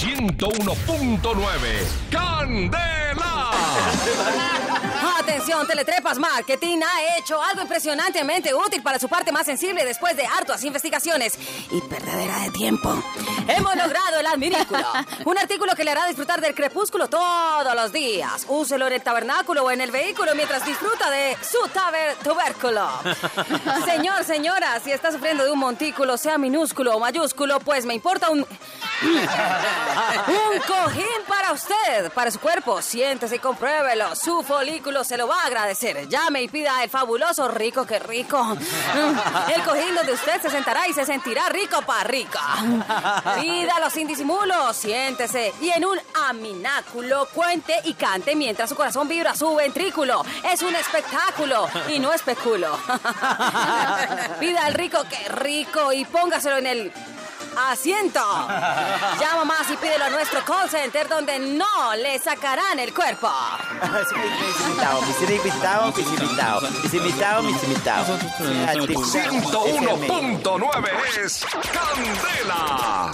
101.9. ¡Candela! Atención, Teletrepas Marketing ha hecho algo impresionantemente útil para su parte más sensible después de hartas investigaciones y perdedera de tiempo. Hemos logrado el adminículo, un artículo que le hará disfrutar del crepúsculo todos los días. Úselo en el tabernáculo o en el vehículo mientras disfruta de su taber tubérculo. Señor, señora, si está sufriendo de un montículo, sea minúsculo o mayúsculo, pues me importa un... Un cojín para usted, para su cuerpo. Siéntese y compruébelo. Su folículo se lo va a agradecer. Llame y pida el fabuloso rico que rico. El cojín donde usted se sentará y se sentirá rico para rica. Pídalo sin disimulo. Siéntese y en un amináculo cuente y cante mientras su corazón vibra su ventrículo. Es un espectáculo y no especulo. Pida el rico que rico y póngaselo en el asiento. Llama más y pídelo a nuestro call center donde no le sacarán el cuerpo. Mis invitados, mis invitados, mis invitados, mis invitados, mis invitados. 101.9 es Candela.